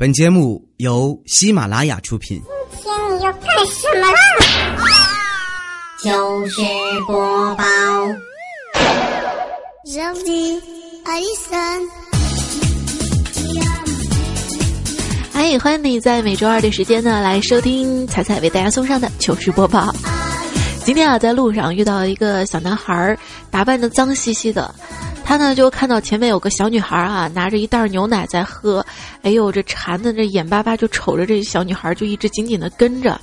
本节目由喜马拉雅出品。今天你要干什么啦？糗事播报，让你爱上。嗨，欢迎你在每周二的时间呢来收听彩彩为大家送上的糗事播报。今天啊，在路上遇到一个小男孩儿，打扮的脏兮兮的。他呢就看到前面有个小女孩啊，拿着一袋牛奶在喝，哎呦，这馋的这眼巴巴就瞅着这小女孩，就一直紧紧的跟着。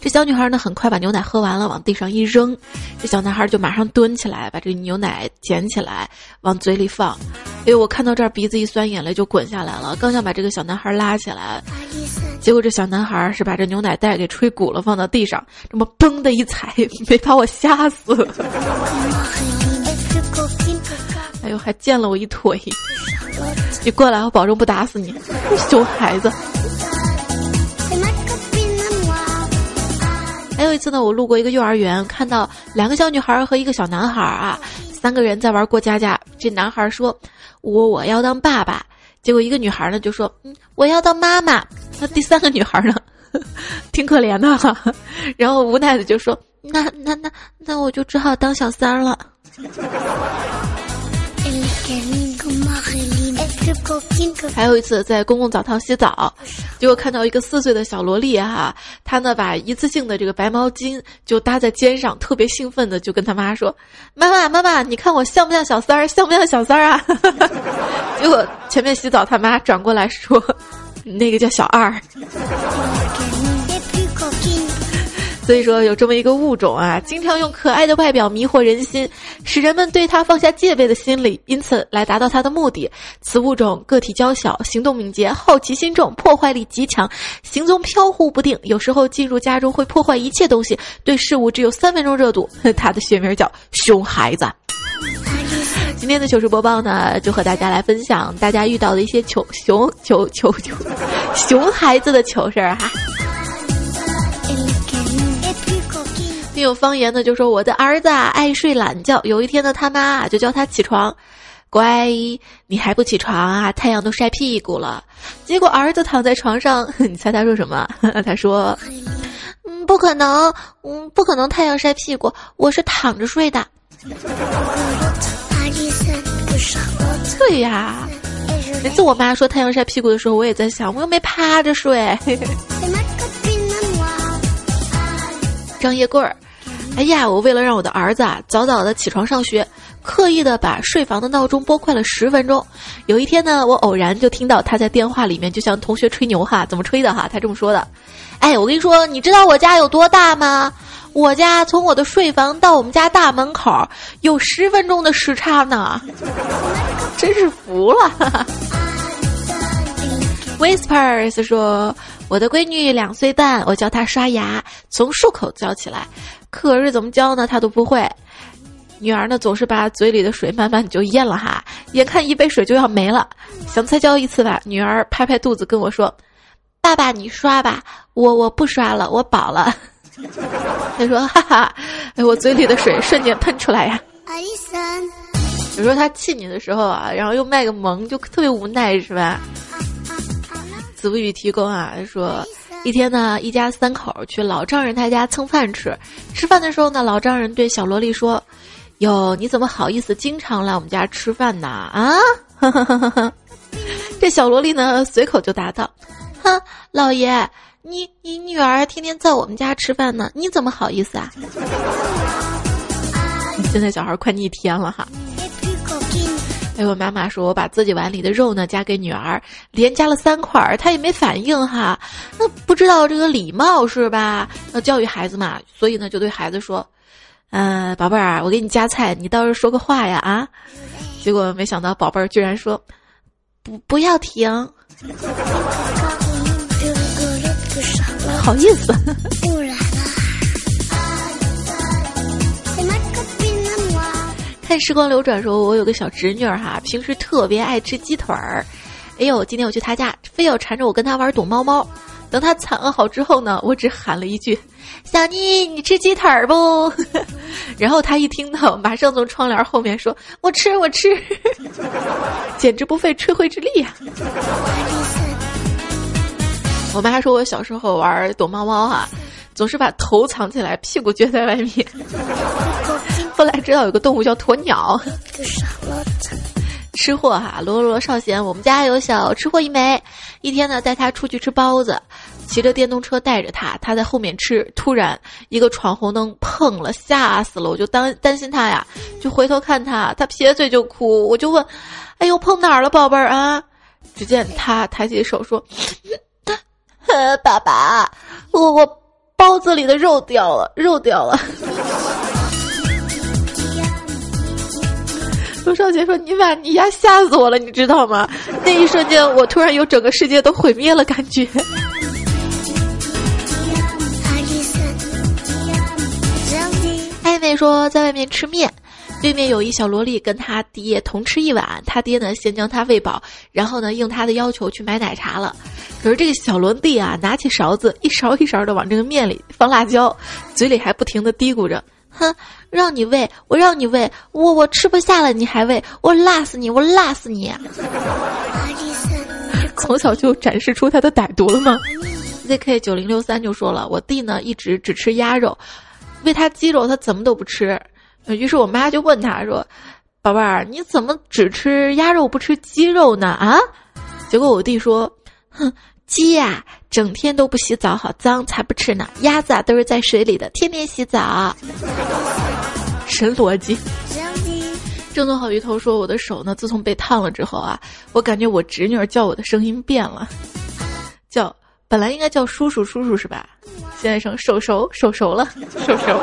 这小女孩呢，很快把牛奶喝完了，往地上一扔，这小男孩就马上蹲起来，把这牛奶捡起来往嘴里放。哎呦，我看到这儿鼻子一酸，眼泪就滚下来了。刚想把这个小男孩拉起来，结果这小男孩是把这牛奶袋给吹鼓了，放到地上，这么嘣的一踩，没把我吓死。哎呦，还溅了我一腿！你过来，我保证不打死你，熊孩子。还有一次呢，我路过一个幼儿园，看到两个小女孩和一个小男孩啊，三个人在玩过家家。这男孩说：“我我要当爸爸。”结果一个女孩呢就说：“嗯，我要当妈妈。”那第三个女孩呢，挺可怜的哈，然后无奈的就说：“那那那那我就只好当小三了。”还有一次在公共澡堂洗澡，结果看到一个四岁的小萝莉哈，她呢把一次性的这个白毛巾就搭在肩上，特别兴奋的就跟他妈说：“妈妈妈妈，你看我像不像小三儿？像不像小三儿啊？” 结果前面洗澡他妈转过来说：“那个叫小二。”所以说有这么一个物种啊，经常用可爱的外表迷惑人心，使人们对它放下戒备的心理，因此来达到它的目的。此物种个体娇小，行动敏捷，好奇心重，破坏力极强，行踪飘忽不定，有时候进入家中会破坏一切东西，对事物只有三分钟热度。它的学名叫熊孩子。今天的糗事播报呢，就和大家来分享大家遇到的一些糗熊糗糗糗 熊孩子的糗事儿哈。并有方言的就说我的儿子爱睡懒觉，有一天呢他妈就叫他起床，乖，你还不起床啊？太阳都晒屁股了。结果儿子躺在床上，你猜他说什么？他说，嗯，不可能，嗯，不可能太阳晒屁股，我是躺着睡的。对呀，每次我妈说太阳晒屁股的时候，我也在想，我又没趴着睡。张叶棍儿，哎呀，我为了让我的儿子啊早早的起床上学，刻意的把睡房的闹钟拨快了十分钟。有一天呢，我偶然就听到他在电话里面就像同学吹牛哈，怎么吹的哈？他这么说的：“哎，我跟你说，你知道我家有多大吗？我家从我的睡房到我们家大门口有十分钟的时差呢，真是服了。” Whispers 说。我的闺女两岁半，我教她刷牙，从漱口教起来，可是怎么教呢？他都不会。女儿呢，总是把嘴里的水慢慢就咽了哈，眼看一杯水就要没了，想再教一次吧。女儿拍拍肚子跟我说：“爸爸，你刷吧，我我不刷了，我饱了。”他说：“哈哈，我嘴里的水瞬间喷出来呀。”有时候他气你的时候啊，然后又卖个萌，就特别无奈，是吧？子不语提供啊，说一天呢，一家三口去老丈人他家蹭饭吃。吃饭的时候呢，老丈人对小萝莉说：“哟，你怎么好意思经常来我们家吃饭呢？啊？” 这小萝莉呢，随口就答道：“哼，老爷，你你女儿天天在我们家吃饭呢，你怎么好意思啊？” 现在小孩快逆天了哈。哎，我妈妈说，我把自己碗里的肉呢夹给女儿，连夹了三块儿，她也没反应哈。那不知道这个礼貌是吧？要教育孩子嘛，所以呢就对孩子说：“嗯，宝贝儿，我给你夹菜，你倒是说个话呀啊！”结果没想到宝贝儿居然说：“不，不要停。”好意思。看时光流转，说我有个小侄女儿哈，平时特别爱吃鸡腿儿。哎呦，今天我去她家，非要缠着我跟她玩躲猫猫。等她惨了好之后呢，我只喊了一句：“小妮，你吃鸡腿儿不？” 然后她一听到，马上从窗帘后面说：“我吃，我吃。”简直不费吹灰之力呀！我妈说我小时候玩躲猫猫哈，总是把头藏起来，屁股撅在外面。后来知道有个动物叫鸵鸟。吃货哈，罗罗少贤，我们家有小吃货一枚。一天呢，带他出去吃包子，骑着电动车带着他，他在后面吃。突然一个闯红灯碰了，吓死了！我就担担心他呀，就回头看他，他撇嘴就哭。我就问：“哎呦，碰哪儿了，宝贝儿啊？”只见他抬起手说：“ 爸爸，我我包子里的肉掉了，肉掉了。”罗少杰说：“你把你呀吓死我了，你知道吗？那一瞬间，我突然有整个世界都毁灭了感觉。”暧昧说在外面吃面，对面有一小萝莉跟他爹同吃一碗，他爹呢先将他喂饱，然后呢应他的要求去买奶茶了。可是这个小萝莉啊，拿起勺子一勺一勺的往这个面里放辣椒，嘴里还不停的嘀咕着。哼，让你喂，我让你喂，我我吃不下了，你还喂，我辣死你，我辣死你！从小就展示出他的歹毒了吗？ZK 九零六三就说了，我弟呢一直只吃鸭肉，喂他鸡肉他怎么都不吃，于是我妈就问他说：“宝贝儿，你怎么只吃鸭肉不吃鸡肉呢？”啊？结果我弟说：“哼。”鸡呀，整天都不洗澡，好脏，才不吃呢。鸭子啊，都是在水里的，天天洗澡。神逻辑。正宗好鱼头说：“我的手呢，自从被烫了之后啊，我感觉我侄女叫我的声音变了，叫本来应该叫叔叔叔叔是吧？现在成手熟手熟了，手熟。”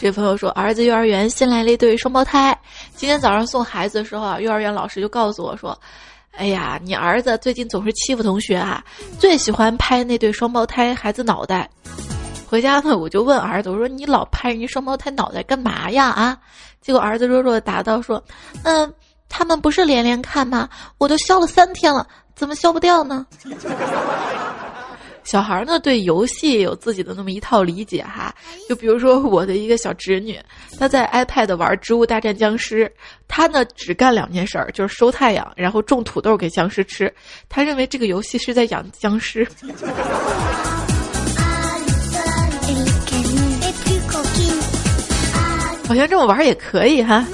这朋友说，儿子幼儿园新来了一对双胞胎。今天早上送孩子的时候啊，幼儿园老师就告诉我说：“哎呀，你儿子最近总是欺负同学啊，最喜欢拍那对双胞胎孩子脑袋。”回家呢，我就问儿子：“我说你老拍人家双胞胎脑袋干嘛呀？”啊，结果儿子弱弱的答道：“说，嗯，他们不是连连看吗？我都消了三天了，怎么消不掉呢？”小孩呢，对游戏有自己的那么一套理解哈。就比如说我的一个小侄女，她在 iPad 玩《植物大战僵尸》，她呢只干两件事儿，就是收太阳，然后种土豆给僵尸吃。她认为这个游戏是在养僵尸。好像这么玩也可以哈。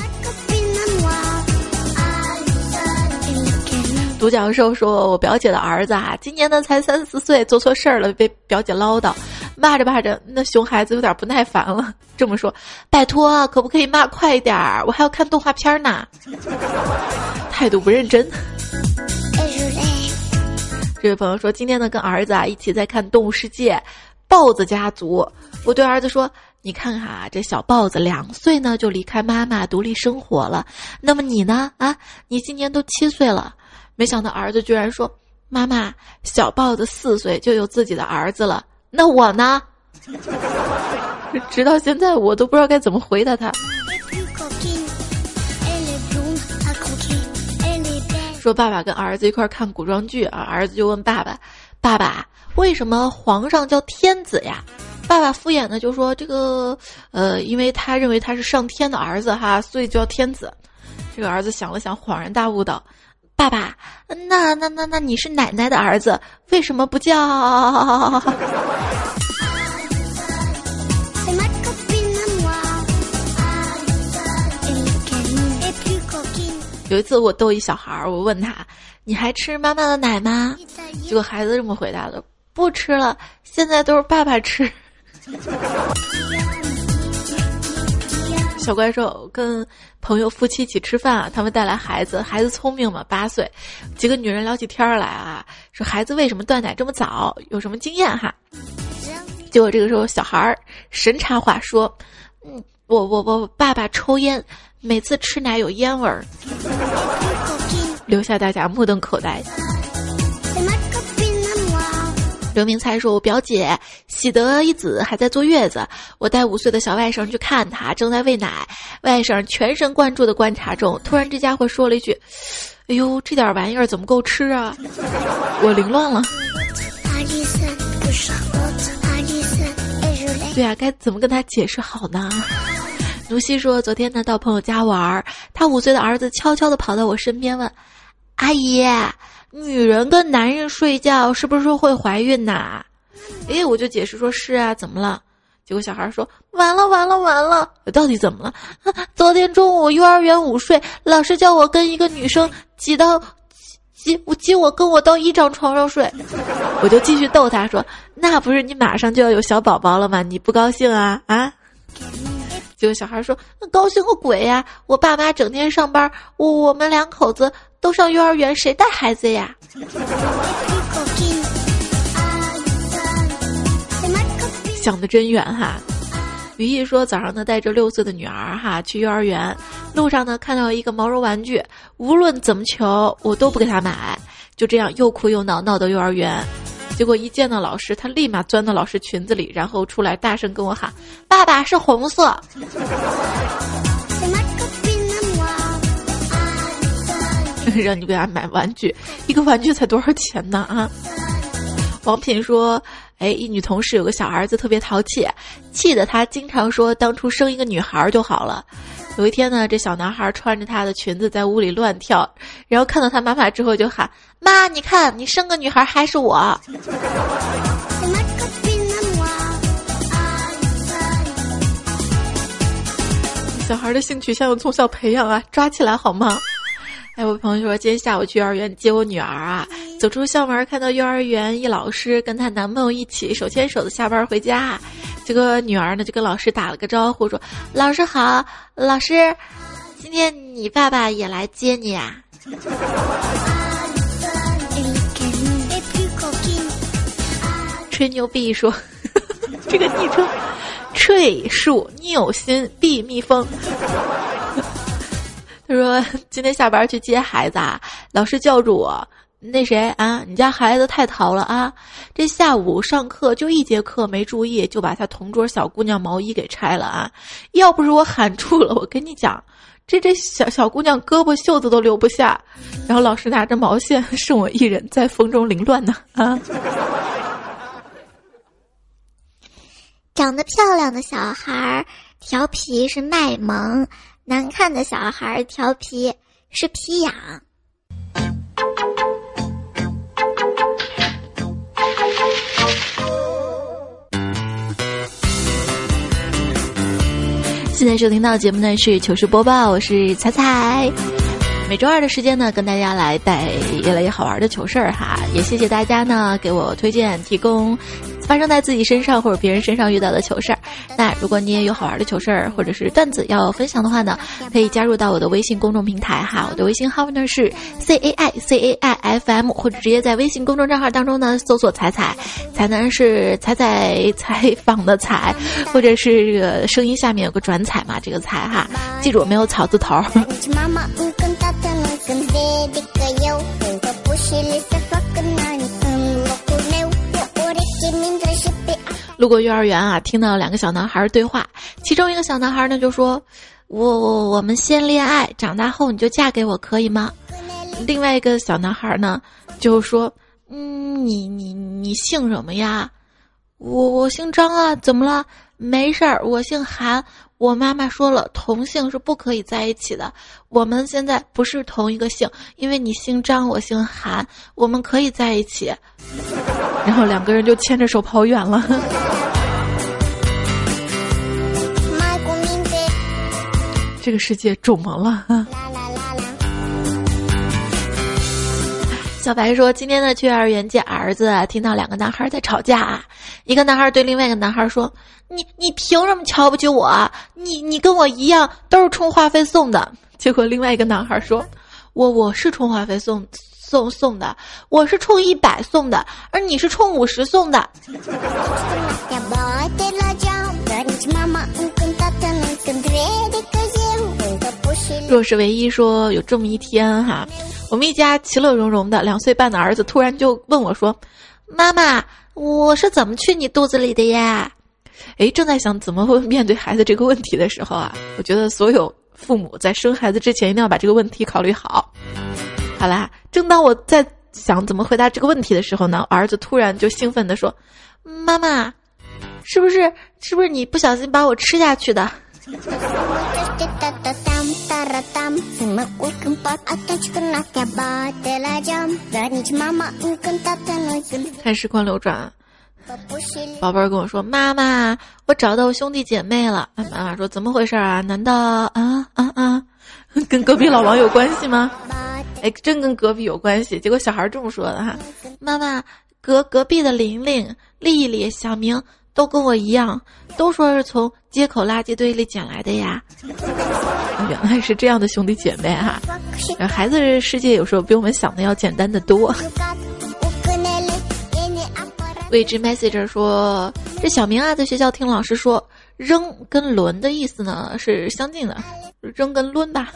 独角兽说：“我表姐的儿子啊，今年呢才三四岁，做错事儿了，被表姐唠叨，骂着骂着，那熊孩子有点不耐烦了，这么说：拜托，可不可以骂快一点儿？我还要看动画片呢。态度不认真。这位朋友说，今天呢跟儿子啊一起在看《动物世界》，豹子家族。我对儿子说：你看看啊，这小豹子两岁呢就离开妈妈独立生活了，那么你呢？啊，你今年都七岁了。”没想到儿子居然说：“妈妈，小豹子四岁就有自己的儿子了，那我呢？” 直到现在我都不知道该怎么回答他。说爸爸跟儿子一块看古装剧啊，儿子就问爸爸：“爸爸，为什么皇上叫天子呀？”爸爸敷衍的就说：“这个，呃，因为他认为他是上天的儿子哈，所以叫天子。”这个儿子想了想，恍然大悟道。爸爸，那那那那你是奶奶的儿子，为什么不叫？有一次我逗一小孩儿，我问他：“你还吃妈妈的奶吗？”结果孩子这么回答的：“不吃了，现在都是爸爸吃。” 小怪兽跟朋友夫妻一起吃饭啊，他们带来孩子，孩子聪明嘛，八岁。几个女人聊起天来啊，说孩子为什么断奶这么早，有什么经验哈？结果这个时候小孩儿神插话说：“嗯，我我我爸爸抽烟，每次吃奶有烟味儿。”留下大家目瞪口呆。刘明才说：“我表姐喜得一子，还在坐月子。我带五岁的小外甥去看她，正在喂奶。外甥全神贯注的观察中，突然这家伙说了一句：‘哎呦，这点玩意儿怎么够吃啊？’我凌乱了。对啊，该怎么跟他解释好呢？”卢西说：“昨天呢，到朋友家玩，他五岁的儿子悄悄地跑到我身边问：‘阿姨，女人跟男人睡觉是不是会怀孕呐？哎，我就解释说是啊，怎么了？结果小孩说完了完了完了，到底怎么了？昨天中午幼儿园午睡，老师叫我跟一个女生挤到挤我挤我跟我到一张床上睡，我就继续逗他说，那不是你马上就要有小宝宝了吗？你不高兴啊啊？结果小孩说那高兴个鬼呀！我爸妈整天上班，我我们两口子都上幼儿园，谁带孩子呀？想的真远哈！于毅说早上呢带着六岁的女儿哈去幼儿园，路上呢看到一个毛绒玩具，无论怎么求我都不给他买，就这样又哭又闹闹到幼儿园，结果一见到老师，他立马钻到老师裙子里，然后出来大声跟我喊：“爸爸是红色。”让你给他买玩具，一个玩具才多少钱呢啊？王品说。哎，一女同事有个小儿子特别淘气，气得他经常说当初生一个女孩就好了。有一天呢，这小男孩穿着她的裙子在屋里乱跳，然后看到他妈妈之后就喊：“妈，你看，你生个女孩还是我。”小孩的性取向要从小培养啊，抓起来好吗？哎，我朋友说今天下午去幼儿园接我女儿啊，走出校门看到幼儿园一老师跟她男朋友一起手牵手的下班回家，这个女儿呢就跟老师打了个招呼说：“老师好，老师，今天你爸爸也来接你啊？”吹牛逼说，这个昵称，吹树拗心避蜜蜂。他说：“今天下班去接孩子啊，老师叫住我，那谁啊，你家孩子太淘了啊！这下午上课就一节课没注意，就把他同桌小姑娘毛衣给拆了啊！要不是我喊住了，我跟你讲，这这小小姑娘胳膊袖子都留不下。然后老师拿着毛线，剩我一人在风中凌乱呢啊！长得漂亮的小孩调皮是卖萌。”难看的小孩调皮是皮痒。现在收听到节目呢是糗事播报，我是彩彩。每周二的时间呢，跟大家来带越来越好玩的糗事儿哈，也谢谢大家呢给我推荐提供。发生在自己身上或者别人身上遇到的糗事儿，那如果你也有好玩的糗事儿或者是段子要分享的话呢，可以加入到我的微信公众平台哈，我的微信号呢是 c a i c a i f m，或者直接在微信公众账号当中呢搜索“彩彩”，才能是彩彩 采访的彩，或者是这个声音下面有个转彩嘛，这个彩哈，记住没有草字头。路过幼儿园啊，听到两个小男孩对话，其中一个小男孩呢就说：“我我我们先恋爱，长大后你就嫁给我，可以吗？”另外一个小男孩呢就说：“嗯，你你你姓什么呀？我我姓张啊，怎么了？没事儿，我姓韩。我妈妈说了，同性是不可以在一起的。我们现在不是同一个姓，因为你姓张，我姓韩，我们可以在一起。”然后两个人就牵着手跑远了。这个世界肿么了。小白说：“今天呢去幼儿园接儿子，听到两个男孩在吵架。一个男孩对另外一个男孩说：‘你你凭什么瞧不起我？你你跟我一样都是充话费送的。’结果另外一个男孩说：‘我我是充话费送。’”送送的，我是充一百送的，而你是充五十送的。若是唯一说有这么一天哈，我们一家其乐融融的，两岁半的儿子突然就问我说：“妈妈，我是怎么去你肚子里的呀？”哎，正在想怎么会面对孩子这个问题的时候啊，我觉得所有父母在生孩子之前一定要把这个问题考虑好。好啦，正当我在想怎么回答这个问题的时候呢，儿子突然就兴奋地说：“妈妈，是不是是不是你不小心把我吃下去的？”看时光流转，宝贝儿跟我说：“妈妈，我找到我兄弟姐妹了。”妈妈说：“怎么回事啊？难道啊啊啊，跟隔壁老王有关系吗？”哎，真跟隔壁有关系。结果小孩这么说的哈：“妈妈，隔隔壁的玲玲、丽丽、小明都跟我一样，都说是从街口垃圾堆里捡来的呀。”原来是这样的兄弟姐妹哈。孩子世界有时候比我们想的要简单的多。未知 message 说：“这小明啊，在学校听老师说，扔跟抡的意思呢是相近的，扔跟抡吧。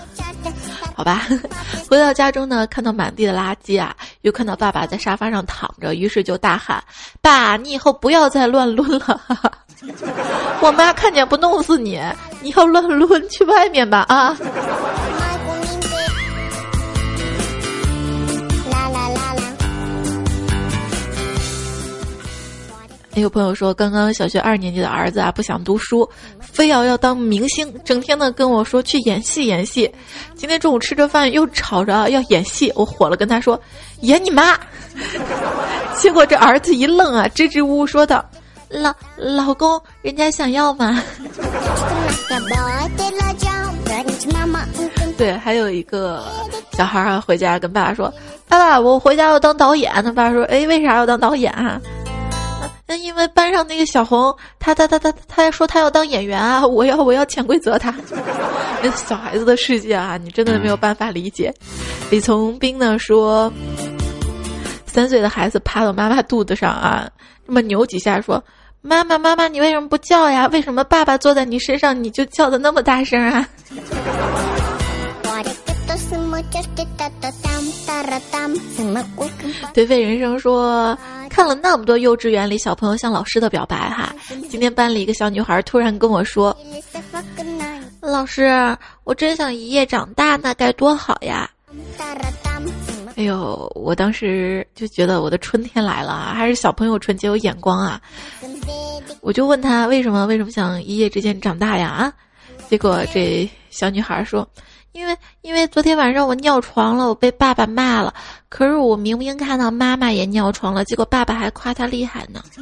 好吧。回到家中呢，看到满地的垃圾啊，又看到爸爸在沙发上躺着，于是就大喊：‘爸，你以后不要再乱抡了！’ 我妈看见不弄死你，你要乱抡去外面吧啊！”有朋友说，刚刚小学二年级的儿子啊，不想读书，非要要当明星，整天呢跟我说去演戏演戏。今天中午吃着饭又吵着要演戏，我火了，跟他说演你妈。结果这儿子一愣啊，支支吾吾说道：“老老公，人家想要吗？” 对，还有一个小孩啊，回家跟爸爸说：“爸爸，我回家要当导演。”他爸爸说：“哎，为啥要当导演啊？”那因为班上那个小红，他他他他他说他要当演员啊，我要我要潜规则他。那小孩子的世界啊，你真的没有办法理解。李从兵呢说，三岁的孩子趴到妈妈肚子上啊，这么扭几下说：“妈妈妈妈，你为什么不叫呀？为什么爸爸坐在你身上你就叫的那么大声啊？”颓废人生说。看了那么多幼稚园里小朋友向老师的表白哈，今天班里一个小女孩突然跟我说：“老师，我真想一夜长大，那该多好呀！”哎呦，我当时就觉得我的春天来了啊，还是小朋友纯洁有眼光啊！我就问他为什么为什么想一夜之间长大呀啊？结果这小女孩说。因为因为昨天晚上我尿床了，我被爸爸骂了。可是我明明看到妈妈也尿床了，结果爸爸还夸她厉害呢。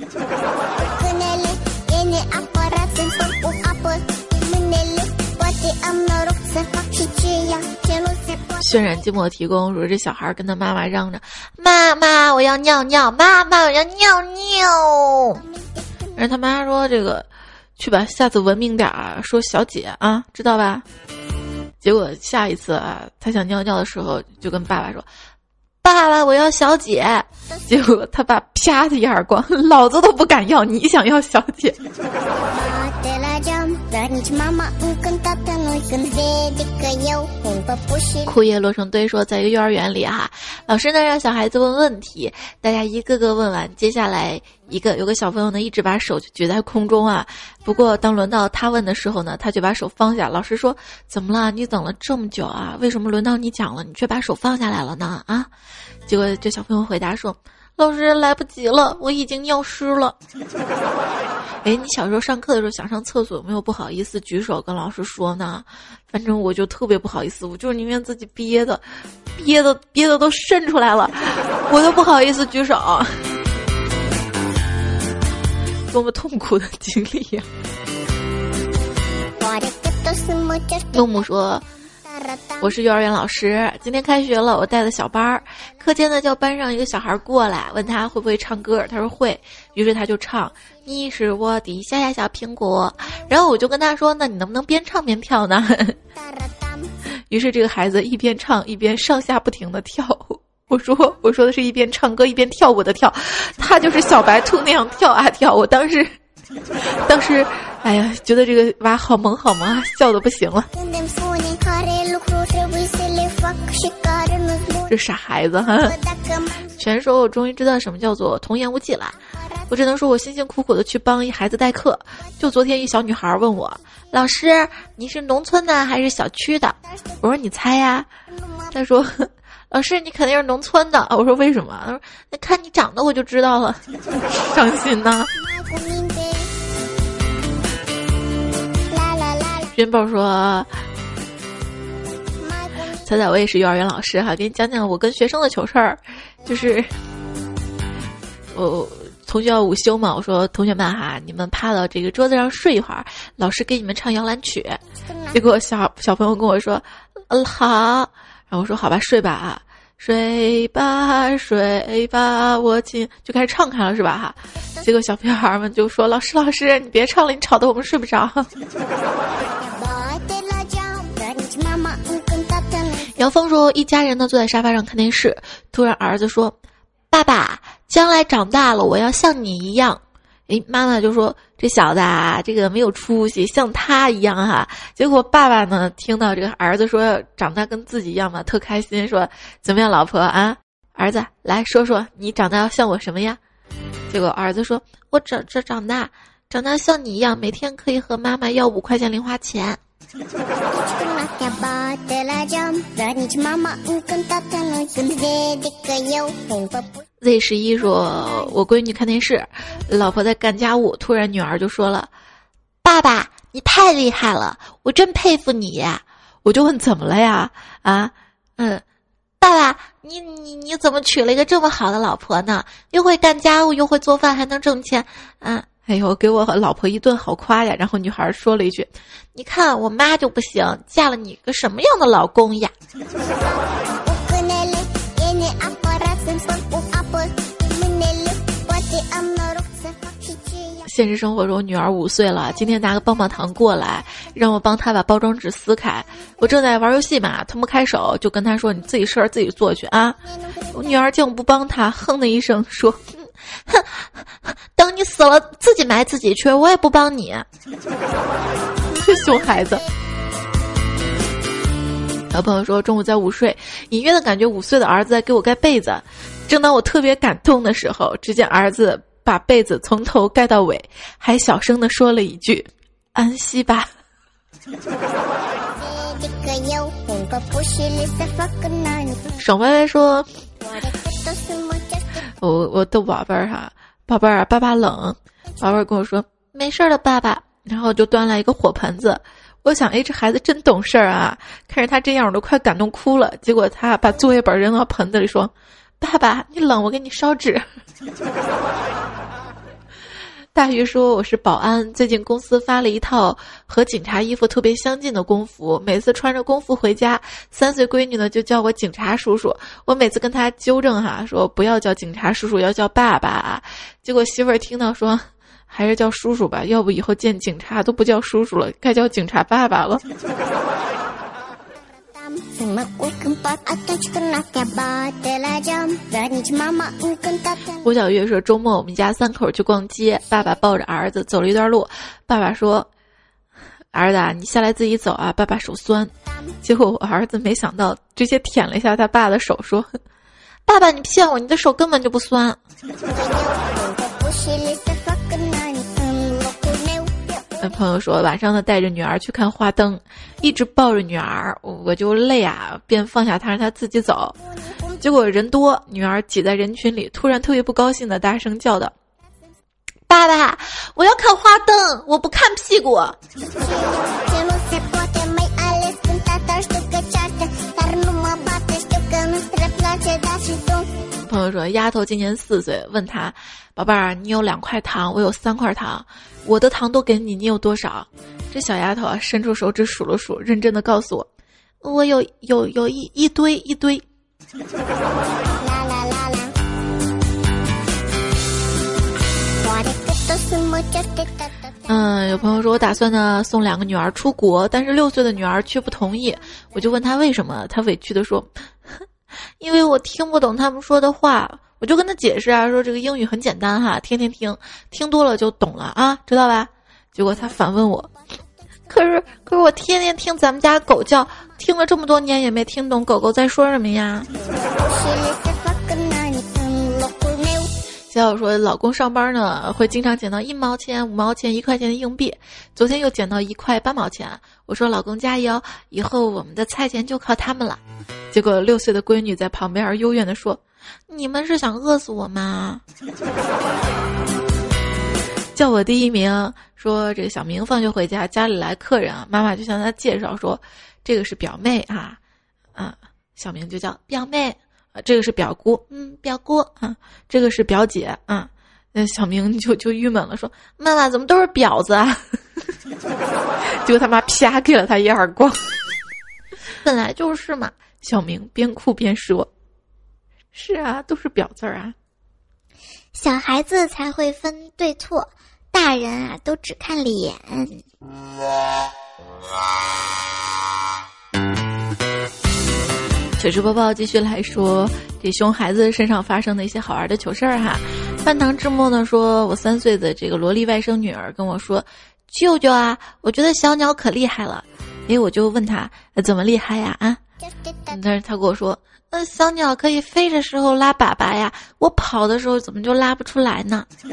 渲染寂寞提供说这小孩跟他妈妈嚷着：“妈妈，我要尿尿！妈妈，我要尿尿！”然后他妈说：“这个，去吧，下次文明点儿，说小姐啊，知道吧？”结果下一次啊，他想尿尿的时候，就跟爸爸说：“爸爸，我要小姐。”结果他爸啪的一耳光，老子都不敢要，你想要小姐？枯叶落成堆说，在一个幼儿园里哈，老师呢让小孩子问问题，大家一个个问完，接下来一个有个小朋友呢一直把手举在空中啊，不过当轮到他问的时候呢，他就把手放下。老师说：“怎么了？你等了这么久啊？为什么轮到你讲了，你却把手放下来了呢？”啊，结果这小朋友回答说。老师来不及了，我已经尿湿了。哎，你小时候上课的时候想上厕所，有没有不好意思举手跟老师说呢？反正我就特别不好意思，我就是宁愿自己憋的，憋的憋的都渗出来了，我都不好意思举手。多么痛苦的经历呀！木木说。我是幼儿园老师，今天开学了，我带的小班儿，课间呢叫班上一个小孩过来，问他会不会唱歌，他说会，于是他就唱你是我的小呀小苹果，然后我就跟他说，那你能不能边唱边跳呢？于是这个孩子一边唱一边上下不停的跳，我说我说的是一边唱歌一边跳舞的跳，他就是小白兔那样跳啊跳，我当时当时哎呀觉得这个娃好萌好萌啊，笑的不行了。这傻孩子哈！全说我终于知道什么叫做童言无忌了。我只能说我辛辛苦苦的去帮一孩子代课。就昨天一小女孩问我：“老师，你是农村的还是小区的？”我说：“你猜呀。”他说：“老师，你肯定是农村的。”我说：“为什么？”他说：“那看你长得我就知道了。”伤心呐。元宝说：“彩彩，我也是幼儿园老师哈，给你讲讲我跟学生的糗事儿。就是我同学要午休嘛，我说同学们哈，你们趴到这个桌子上睡一会儿，老师给你们唱摇篮曲。结果小小朋友跟我说，嗯好，然后我说好吧，睡吧啊。”睡吧，睡吧，我亲，就开始唱开了是吧？哈，结果小屁孩们就说：“老师，老师，你别唱了，你吵得我们睡不着。”杨峰说：“一家人呢坐在沙发上看电视，突然儿子说：‘爸爸，将来长大了，我要像你一样。’”诶，妈妈就说：“这小子啊，这个没有出息，像他一样哈。”结果爸爸呢，听到这个儿子说长大跟自己一样嘛，特开心，说：“怎么样，老婆啊？儿子，来说说你长大要像我什么呀？”结果儿子说：“我长这长大，长大像你一样，每天可以和妈妈要五块钱零花钱。” Z 十一说：“我闺女看电视，老婆在干家务，突然女儿就说了：‘爸爸，你太厉害了，我真佩服你。’我就问怎么了呀？啊，嗯，爸爸，你你你怎么娶了一个这么好的老婆呢？又会干家务，又会做饭，还能挣钱？啊，哎呦，给我老婆一顿好夸呀！然后女孩说了一句：‘你看我妈就不行，嫁了你个什么样的老公呀？’”现实生活中，女儿五岁了，今天拿个棒棒糖过来，让我帮她把包装纸撕开。我正在玩游戏嘛，腾不开手，就跟她说：“你自己事儿自己做去啊。”我女儿见我不帮她，哼的一声说：“哼，等你死了自己埋自己去，我也不帮你。”这熊孩子。小朋友说中午在午睡，隐约的感觉五岁的儿子在给我盖被子。正当我特别感动的时候，只见儿子。把被子从头盖到尾，还小声的说了一句：“安息吧。” 爽歪歪说：“我我逗宝贝儿哈，宝贝儿，爸爸冷。”宝贝儿跟我说：“没事儿的，爸爸。”然后就端来一个火盆子。我想，哎，这孩子真懂事儿啊！看着他这样，我都快感动哭了。结果他把作业本扔到盆子里，说：“爸爸，你冷，我给你烧纸。”大鱼说：“我是保安，最近公司发了一套和警察衣服特别相近的工服，每次穿着工服回家，三岁闺女呢就叫我警察叔叔。我每次跟他纠正哈，说不要叫警察叔叔，要叫爸爸。结果媳妇儿听到说，还是叫叔叔吧，要不以后见警察都不叫叔叔了，该叫警察爸爸了。”吴小月说：“周末我们家三口去逛街，爸爸抱着儿子走了一段路。爸爸说：‘儿子，你下来自己走啊，爸爸手酸。’结果我儿子没想到，直接舔了一下他爸的手，说：‘爸爸，你骗我，你的手根本就不酸。’”朋友说晚上呢带着女儿去看花灯，一直抱着女儿，我就累啊，便放下她让她自己走。结果人多，女儿挤在人群里，突然特别不高兴的大声叫道：“爸爸，我要看花灯，我不看屁股。”朋友说丫头今年四岁，问他。宝贝儿，你有两块糖，我有三块糖，我的糖都给你，你有多少？这小丫头啊，伸出手指数了数，认真的告诉我，我有有有一一堆一堆。嗯，有朋友说我打算呢送两个女儿出国，但是六岁的女儿却不同意，我就问她为什么，她委屈的说，因为我听不懂他们说的话。我就跟他解释啊，说这个英语很简单哈，天天听，听多了就懂了啊，知道吧？结果他反问我，可是可是我天天听咱们家狗叫，听了这么多年也没听懂狗狗在说什么呀。小友说，老公上班呢会经常捡到一毛钱、五毛钱、一块钱的硬币，昨天又捡到一块八毛钱。我说老公加油，以后我们的菜钱就靠他们了。结果六岁的闺女在旁边儿幽怨的说。你们是想饿死我吗？叫我第一名，说这个小明放学回家，家里来客人啊，妈妈就向他介绍说，这个是表妹啊，啊，小明就叫表妹啊，这个是表姑，嗯，表姑啊，这个是表姐啊，那小明就就郁闷了，说妈妈怎么都是婊子啊？结果他妈啪给了他一耳光，本来就是嘛。小明边哭边说：“是啊，都是婊字儿啊。”小孩子才会分对错，大人啊都只看脸。糗事播报继续来说，这熊孩子身上发生的一些好玩的糗事儿哈。半堂之末呢说，我三岁的这个萝莉外甥女儿跟我说：“舅舅啊，我觉得小鸟可厉害了。”哎，我就问他怎么厉害呀？啊？但是他跟我说，那小鸟可以飞的时候拉粑粑呀，我跑的时候怎么就拉不出来呢？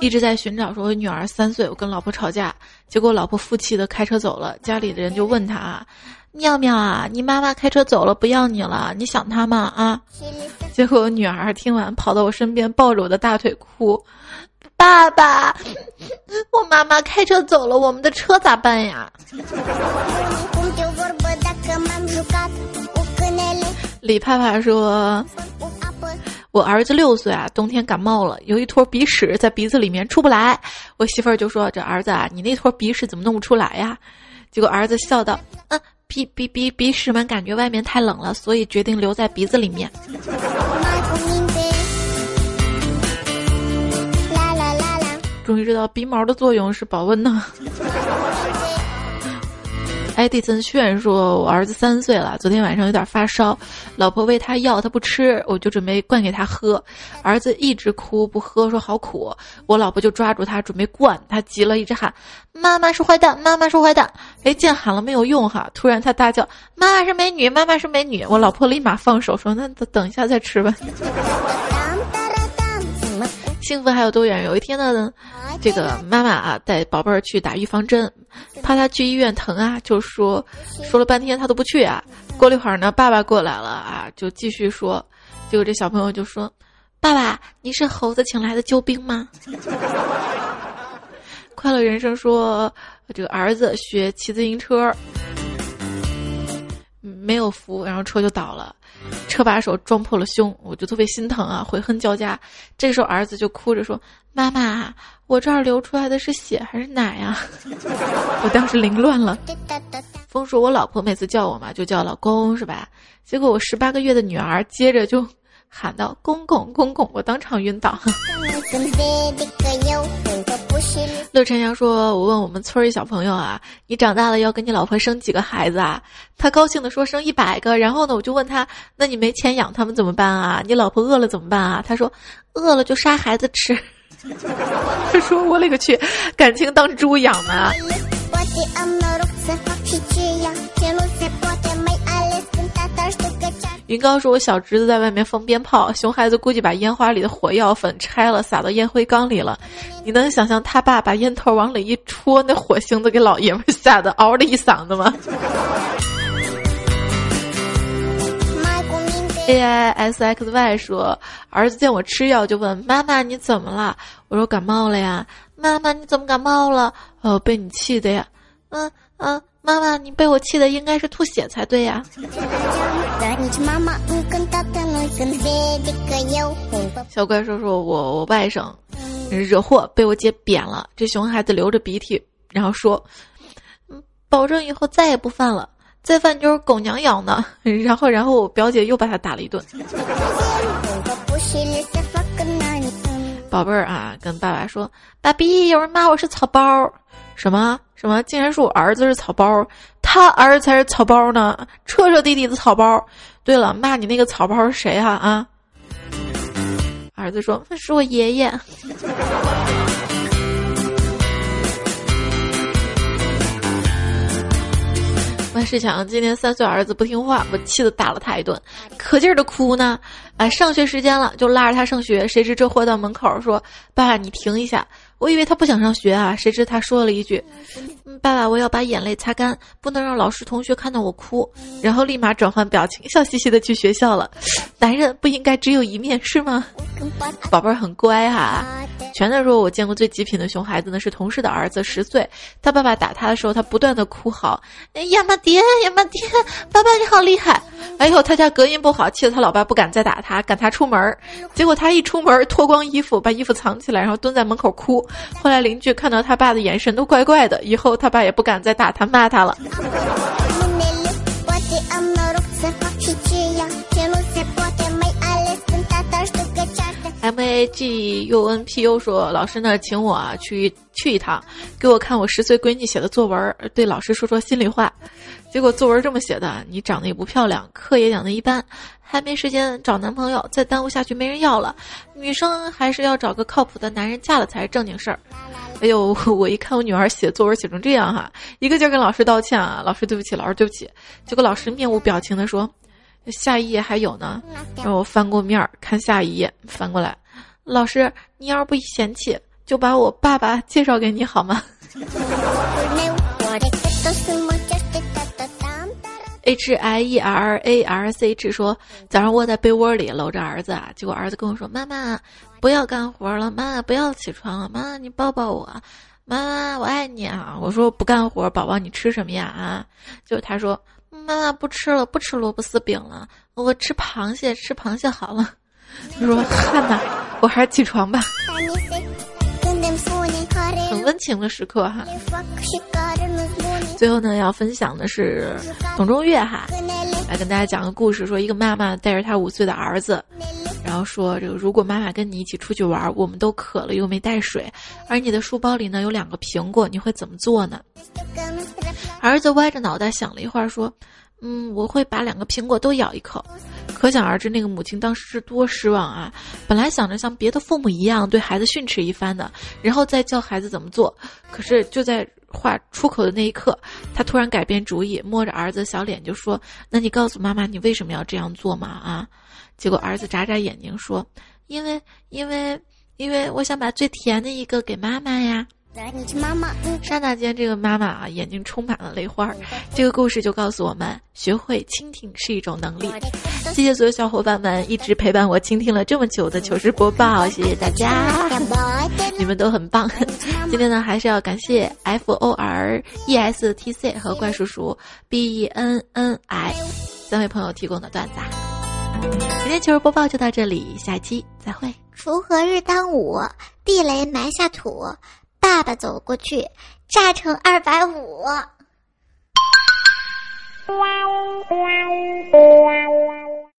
一直在寻找，说我女儿三岁，我跟老婆吵架，结果老婆负气的开车走了，家里的人就问他，妙妙啊，你妈妈开车走了，不要你了，你想她吗？啊？结果我女儿听完跑到我身边，抱着我的大腿哭。爸爸，我妈妈开车走了，我们的车咋办呀？李帕帕说：“我儿子六岁啊，冬天感冒了，有一坨鼻屎在鼻子里面出不来。我媳妇儿就说：‘这儿子啊，你那坨鼻屎怎么弄不出来呀？’结果儿子笑道：‘嗯，鼻鼻鼻鼻屎们感觉外面太冷了，所以决定留在鼻子里面。’”终于知道鼻毛的作用是保温呢。艾迪森炫说：“我儿子三岁了，昨天晚上有点发烧，老婆喂他药，他不吃，我就准备灌给他喝。儿子一直哭不喝，说好苦。我老婆就抓住他准备灌，他急了，一直喊：妈妈是坏蛋，妈妈是坏蛋。哎，见喊了没有用哈，突然他大叫：妈妈是美女，妈妈是美女。我老婆立马放手说：那等等一下再吃吧。”幸福还有多远？有一天呢，这个妈妈啊带宝贝儿去打预防针，怕他去医院疼啊，就说说了半天他都不去啊。过了一会儿呢，爸爸过来了啊，就继续说，结果这小朋友就说：“爸爸，你是猴子请来的救兵吗？” 快乐人生说，这个儿子学骑自行车，没有扶，然后车就倒了。车把手撞破了胸，我就特别心疼啊，悔恨交加。这时候儿子就哭着说：“妈妈，我这儿流出来的是血还是奶呀？” 我当时凌乱了。风说：“我老婆每次叫我嘛，就叫老公是吧？”结果我十八个月的女儿接着就喊道：“公公，公公！”我当场晕倒。乐晨阳说：“我问我们村一小朋友啊，你长大了要跟你老婆生几个孩子啊？他高兴的说生一百个。然后呢，我就问他，那你没钱养他们怎么办啊？你老婆饿了怎么办啊？他说，饿了就杀孩子吃。他说我勒个去，感情当猪养呢。”云高说：“我小侄子在外面放鞭炮，熊孩子估计把烟花里的火药粉拆了，撒到烟灰缸里了。你能想象他爸把烟头往里一戳，那火星子给老爷们吓得嗷的一嗓子吗？”A I S X Y 说：“儿子见我吃药，就问妈妈你怎么了？我说感冒了呀。妈妈你怎么感冒了？哦，被你气的呀。嗯嗯。”妈妈，你被我气的应该是吐血才对呀！小怪说说我我外甥惹祸被我姐扁了，这熊孩子流着鼻涕，然后说：“嗯，保证以后再也不犯了，再犯就是狗娘养的。”然后然后我表姐又把他打了一顿。宝贝儿啊，跟爸爸说：“爸比，有人骂我是草包。”什么什么？竟然说我儿子是草包，他儿子才是草包呢，彻彻底底的草包。对了，骂你那个草包是谁啊啊？儿子说那是我爷爷。万事强今年三岁儿子不听话，我气得打了他一顿，可劲儿的哭呢。啊，上学时间了，就拉着他上学，谁知这货到门口说：“爸爸，你停一下。”我以为他不想上学啊，谁知他说了一句：“爸爸，我要把眼泪擦干，不能让老师同学看到我哭。然后立马转换表情，笑嘻嘻的去学校了。男人不应该只有一面是吗？宝贝儿很乖哈。全的说，我见过最极品的熊孩子呢，是同事的儿子，十岁，他爸爸打他的时候，他不断的哭嚎：“哎呀妈爹，呀妈爹，爸爸你好厉害！”哎呦，他家隔音不好，气得他老爸不敢再打他，赶他出门。结果他一出门，脱光衣服，把衣服藏起来，然后蹲在门口哭。后来邻居看到他爸的眼神都怪怪的，以后他爸也不敢再打他、骂他了。M A G U N P U 说：“老师呢，请我去去一趟，给我看我十岁闺女写的作文，对老师说说心里话。结果作文这么写的：你长得也不漂亮，课也讲的一般，还没时间找男朋友，再耽误下去没人要了。女生还是要找个靠谱的男人嫁了才是正经事儿。哎呦，我一看我女儿写作文写成这样哈，一个劲儿跟老师道歉啊，老师对不起，老师对不起。结果老师面无表情的说。”下一页还有呢，让我翻过面儿看下一页，翻过来。老师，你要是不嫌弃，就把我爸爸介绍给你好吗 ？H I E R A R C H 说，早上窝在被窝里搂着儿子啊，结果儿子跟我说：“妈妈，不要干活了，妈妈不要起床了，妈妈你抱抱我，妈妈我爱你啊。”我说：“不干活，宝宝你吃什么呀？”啊，就他说。妈妈不吃了，不吃萝卜丝饼了，我吃螃蟹，吃螃蟹好了。他说：“汉娜，我还是起床吧。”很温情的时刻哈。最后呢，要分享的是董中月哈，来跟大家讲个故事，说一个妈妈带着她五岁的儿子，然后说这个如果妈妈跟你一起出去玩，我们都渴了又没带水，而你的书包里呢有两个苹果，你会怎么做呢？儿子歪着脑袋想了一会儿，说：“嗯，我会把两个苹果都咬一口。”可想而知，那个母亲当时是多失望啊！本来想着像别的父母一样对孩子训斥一番的，然后再教孩子怎么做。可是就在话出口的那一刻，他突然改变主意，摸着儿子小脸就说：“那你告诉妈妈，你为什么要这样做吗？”啊！结果儿子眨眨眼睛说：“因为，因为，因为我想把最甜的一个给妈妈呀。”刹那间，这个妈妈啊，眼睛充满了泪花。这个故事就告诉我们，学会倾听是一种能力。谢谢所有小伙伴们一直陪伴我倾听了这么久的糗事播报，谢谢大家，你们都很棒。今天呢，还是要感谢 F O R E S T C 和怪叔叔 B E N N I 三位朋友提供的段子。今天糗事播报就到这里，下期再会。锄禾日当午，地雷埋下土。爸爸走过去，炸成二百五。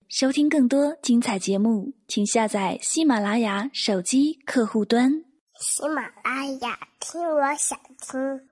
收听更多精彩节目，请下载喜马拉雅手机客户端。喜马拉雅，听我想听。